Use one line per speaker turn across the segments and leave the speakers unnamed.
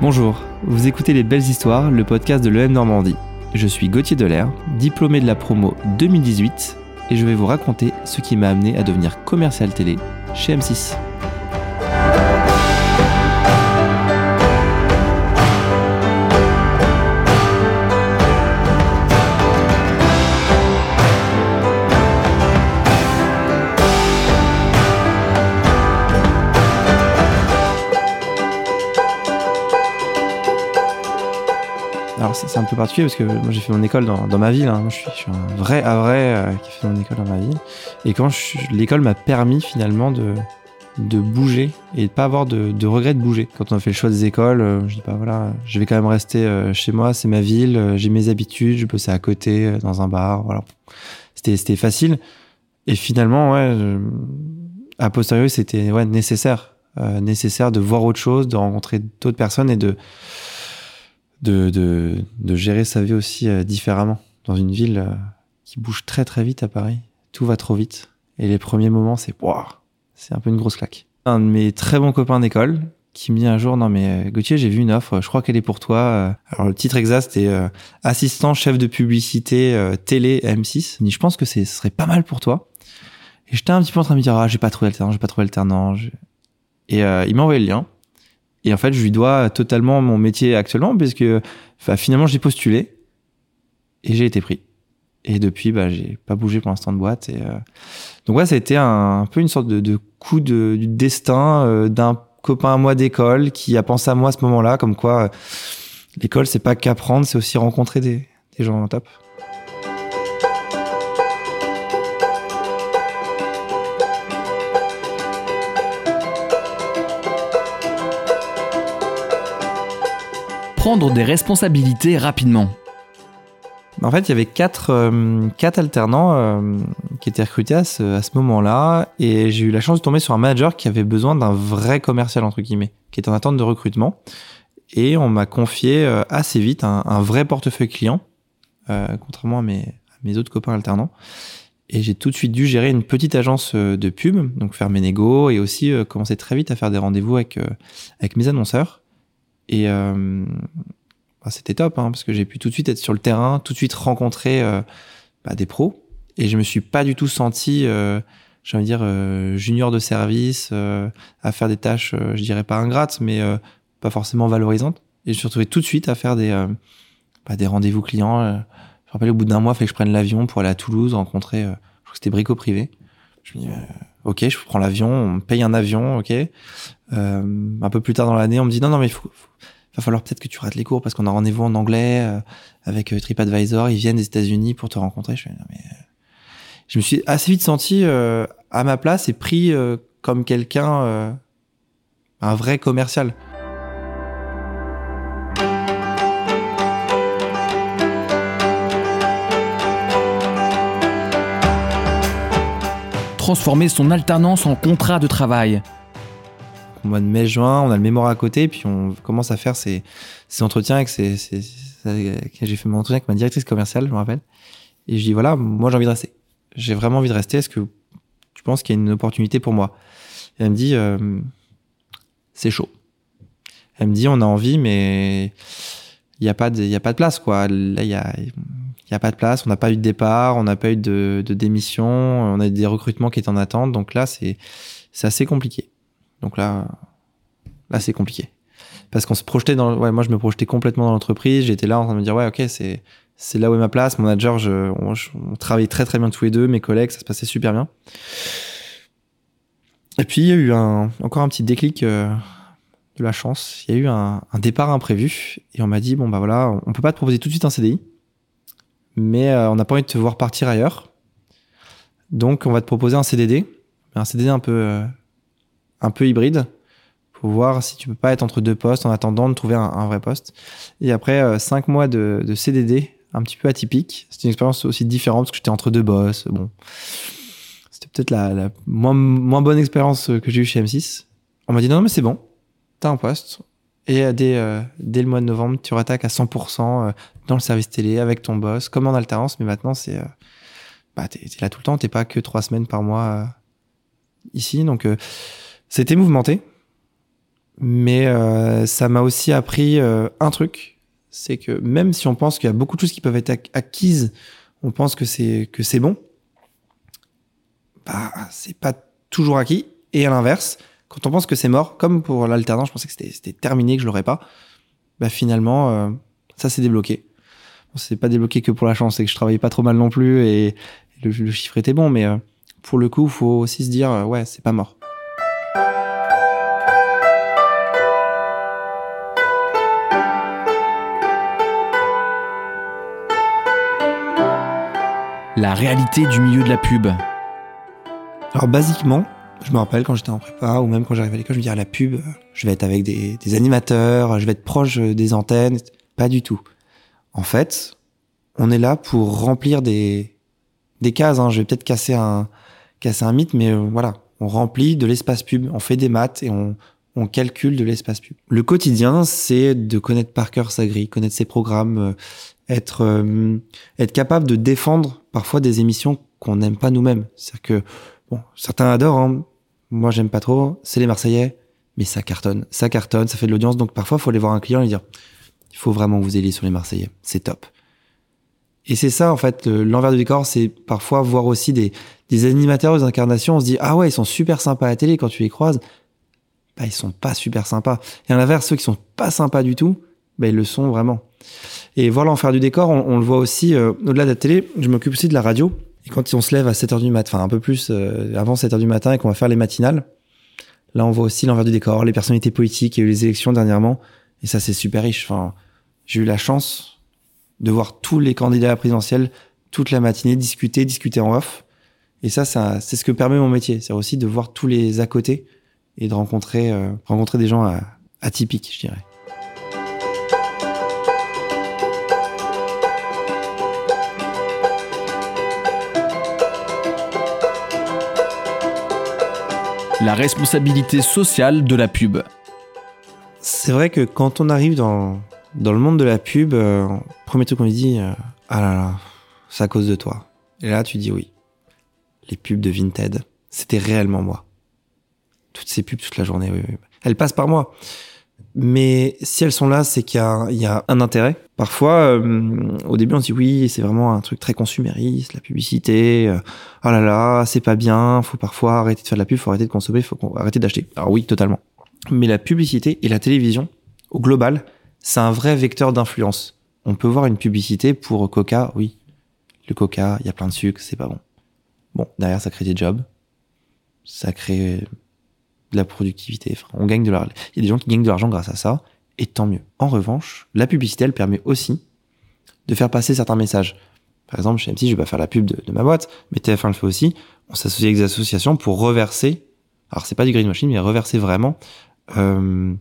Bonjour, vous écoutez Les Belles Histoires, le podcast de l'EM Normandie. Je suis Gauthier Delair, diplômé de la promo 2018, et je vais vous raconter ce qui m'a amené à devenir commercial télé chez M6. C'est un peu particulier parce que moi j'ai fait mon école dans, dans ma ville. hein. Moi, je, suis, un vrai à vrai euh, qui fait mon école dans ma ville. Et quand l'école m'a permis finalement de, de bouger et de pas avoir de, de regret de bouger. Quand on a fait le choix des écoles, euh, je dis pas voilà, je vais quand même rester euh, chez moi, c'est ma ville, euh, j'ai mes habitudes, je bossais à côté dans un bar, voilà. C'était facile. Et finalement ouais, a posteriori c'était ouais nécessaire, nécessaire de voir autre chose, de rencontrer d'autres personnes et de de, de, de gérer sa vie aussi euh, différemment dans une ville euh, qui bouge très très vite à Paris. Tout va trop vite. Et les premiers moments, c'est waouh, c'est un peu une grosse claque. Un de mes très bons copains d'école qui me dit un jour non mais euh, Gauthier j'ai vu une offre je crois qu'elle est pour toi Euh, alors le titre exact c'était euh, assistant chef de publicité euh, télé à M6 il me dit je pense que c'est ce serait pas mal pour toi et j'étais un petit peu en train de me dire ah j'ai pas trouvé alternant j'ai pas trouvé alternant et il m'a envoyé le lien et en fait, je lui dois totalement mon métier actuellement, parce que finalement, j'ai postulé et j'ai été pris. Et depuis, bah, j'ai pas bougé pour l'instant de boîte. Et, euh, Donc ouais, ça a été un, peu une sorte de, coup de, du destin euh, d'un copain à moi d'école qui a pensé à moi à ce moment-là, comme quoi euh, l'école, c'est pas qu'apprendre, c'est aussi rencontrer des, des gens top.
Prendre des responsabilités rapidement.
En fait, il y avait quatre, euh, quatre alternants euh, qui étaient recrutés à ce, à ce moment-là, et j'ai eu la chance de tomber sur un manager qui avait besoin d'un vrai commercial entre guillemets, qui était en attente de recrutement, et on m'a confié euh, assez vite un, vrai portefeuille client, contrairement à mes, mes autres copains alternants. Et j'ai tout de suite dû gérer une petite agence de pub, donc faire mes négos, et aussi commencer très vite à faire des rendez-vous avec avec mes annonceurs. Et euh, bah, c'était top hein, parce que j'ai pu tout de suite être sur le terrain, tout de suite rencontrer euh, bah, des pros et je me suis pas du tout senti, euh, j'ai envie de dire junior de service à faire des tâches, euh, je dirais pas ingrates, mais pas forcément valorisantes. Et je me suis retrouvé tout de suite à faire des bah, rendez-vous clients. je me rappelle au bout d'un mois, il fallait que je prenne l'avion pour aller à Toulouse rencontrer, je crois que c'était Brico privé. Je me dis ok, je prends l'avion, on me paye un avion, ok. Euh, un peu plus tard dans l'année, on me dit non non mais il faut, faut- va falloir peut-être que tu rates les cours parce qu'on a rendez-vous en anglais euh, avec euh, TripAdvisor. Ils viennent des États-Unis pour te rencontrer. Je, euh, me suis assez vite senti à ma place et pris comme quelqu'un, un vrai commercial.
Transformer son alternance en contrat de travail.
Au mois de mai-juin, on a le mémoire à côté, puis on commence à faire ces, ces entretiens avec j'ai fait mon entretien avec ma directrice commerciale, je me rappelle. Et je dis voilà, moi j'ai envie de rester. J'ai vraiment envie de rester. Est-ce que tu penses qu'il y a une opportunité pour moi? Elle me dit euh, c'est chaud. Elle me dit on a envie, mais il n'y a pas de, a pas de place quoi. Là il y a, il y a pas de place. On n'a pas eu de départ, on n'a pas eu de, de démission, on a eu des recrutements qui étaient en attente. Donc là c'est, c'est assez compliqué. Donc là, là c'est compliqué. Parce qu'on se projetait dans, ouais, moi je me projetais complètement dans l'entreprise. J'étais là en train de me dire, ouais, ok, c'est, c'est là où est ma place. Mon manager, je, on, je- on travaillait très très bien tous les deux. Mes collègues, ça se passait super bien. Et puis il y a eu un, encore un petit déclic euh, de la chance. Il y a eu un, un départ imprévu et on m'a dit, bon bah voilà, on peut pas te proposer tout de suite un CDI, mais euh, on n'a pas envie de te voir partir ailleurs. Donc on va te proposer un CDD, un CDD un peu euh, un peu hybride pour voir si tu peux pas être entre deux postes en attendant de trouver un, vrai poste. Et après euh, cinq mois de, CDD, un petit peu atypique. C'était une expérience aussi différente parce que j'étais entre deux boss. Bon, c'était peut-être la, moins, bonne expérience que j'ai eue chez M6. On m'a dit non, mais c'est bon, t'as un poste. Et euh, dès, euh, dès le mois de novembre, tu rattaques à 100% euh, dans le service télé avec ton boss, comme en alternance, mais maintenant c'est euh, bah, t'es, là tout le temps, t'es pas que trois semaines par mois euh, ici. Donc euh, c'était mouvementé, Mais ça m'a aussi appris un truc, c'est que même si on pense qu'il y a beaucoup de choses qui peuvent être ac- acquises, on pense que c'est que c'est bon, bah c'est pas toujours acquis. Et à l'inverse, quand on pense que c'est mort, comme pour l'alternance, je pensais que c'était terminé, que je l'aurais pas, bah finalement ça s'est débloqué. Bon, c'est pas débloqué que pour la chance, c'est que je travaillais pas trop mal non plus et le, le chiffre était bon, mais euh, pour le coup, faut aussi se dire euh, ouais, c'est pas mort.
La réalité du milieu de la pub.
Alors basiquement, je me rappelle quand j'étais en prépa ou même quand j'arrivais à l'école, je me disais ah, la pub, euh, je vais être avec des, des animateurs, je vais être proche euh, des antennes. Pas du tout. En fait, on est là pour remplir des, des cases. Hein. Je vais peut-être casser un, casser un mythe, mais euh, voilà, on remplit de l'espace pub, on fait des maths et on, on calcule de l'espace pub. Le quotidien, c'est de connaître par cœur sa grille, connaître ses programmes, euh, être, euh, être capable de défendre parfois des émissions qu'on n'aime pas nous-mêmes. C'est-à-dire que bon, certains adorent, hein. moi j'aime pas trop, c'est les Marseillais, mais ça cartonne, ça cartonne, ça fait de l'audience, donc parfois faut aller voir un client et lui dire, faut vraiment vous aider sur les Marseillais, c'est top. Et c'est ça en fait, l'envers du décor, c'est parfois voir aussi des, des animateurs aux incarnations, on se dit, ah ouais, ils sont super sympas à la télé quand tu les croises, bah ils sont pas super sympas. Et à l'inverse, ceux qui sont pas sympas du tout, bah ils le sont vraiment. Et voir l'enfer du décor, on, on le voit aussi, euh, au-delà de la télé, je m'occupe aussi de la radio. Et quand on se lève à 7h du matin, enfin un peu plus euh, avant 7h du matin et qu'on va faire les matinales, là on voit aussi l'envers du décor, les personnalités politiques, il y a eu les élections dernièrement, et ça c'est super riche. Enfin, j'ai eu la chance de voir tous les candidats à la présidentielle toute la matinée discuter, discuter en off. Et ça, ça c'est ce que permet mon métier. C'est aussi de voir tous les à côté et de rencontrer, euh, rencontrer des gens euh, atypiques, je dirais.
La responsabilité sociale de la pub.
C'est vrai que quand on arrive dans, dans le monde de la pub, euh, premier truc qu'on lui dit, euh, ah là là, c'est à cause de toi. Et là, tu dis oui. Les pubs de Vinted, c'était réellement moi. Toutes ces pubs toute la journée, oui, oui. Elles passent par moi. Mais si elles sont là, c'est qu'il y y a un intérêt. Parfois, euh, au début, on dit oui, c'est vraiment un truc très consumériste, la publicité. Euh, oh là là, c'est pas bien. Faut parfois arrêter de faire de la pub, faut arrêter de consommer, faut arrêter d'acheter. Alors oui, totalement. Mais la publicité et la télévision, au global, c'est un vrai vecteur d'influence. On peut voir une publicité pour Coca, oui. Le Coca, il y a plein de sucre, c'est pas bon. Bon, derrière, ça crée des jobs. Ça crée de la productivité. Enfin, on gagne de l'argent. Il y a des gens qui gagnent de l'argent grâce à ça, et tant mieux. En revanche, la publicité, elle permet aussi de faire passer certains messages. Par exemple, chez M6, je vais pas faire la pub de, ma boîte, mais TF1 le fait aussi. On s'associe avec des associations pour reverser, alors c'est pas du greenwashing, mais reverser vraiment euh,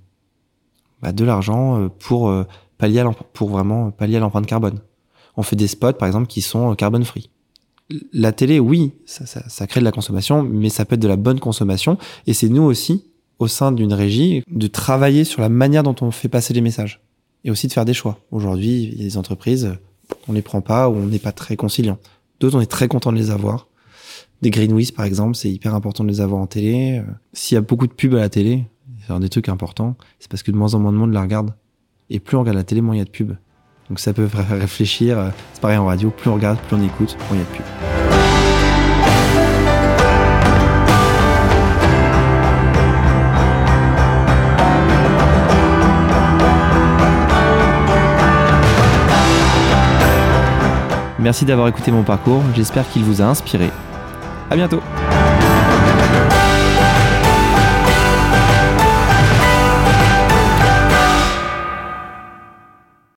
bah, de l'argent euh, pour euh, pallier à pour vraiment pallier l'empreinte carbone. On fait des spots, par exemple, qui sont euh, carbone free. La télé, oui, ça, ça, ça crée de la consommation, mais ça peut être de la bonne consommation. Et c'est nous aussi, au sein d'une régie, de travailler sur la manière dont on fait passer les messages. Et aussi de faire des choix. Aujourd'hui, il y a des entreprises, on les prend pas ou on n'est pas très conciliant. D'autres, on est très content de les avoir. Des Greenwiz, par exemple, c'est hyper important de les avoir en télé. S'il y a beaucoup de pubs à la télé, un des trucs importants, c'est parce que de moins en moins de monde la regarde. Et plus on regarde la télé, moins il y a de pubs. Donc ça peut faire réfléchir. euh, C'est pareil en radio, plus on regarde, plus on écoute, moins il y a de pubs. Merci d'avoir écouté mon parcours, j'espère qu'il vous a inspiré. À bientôt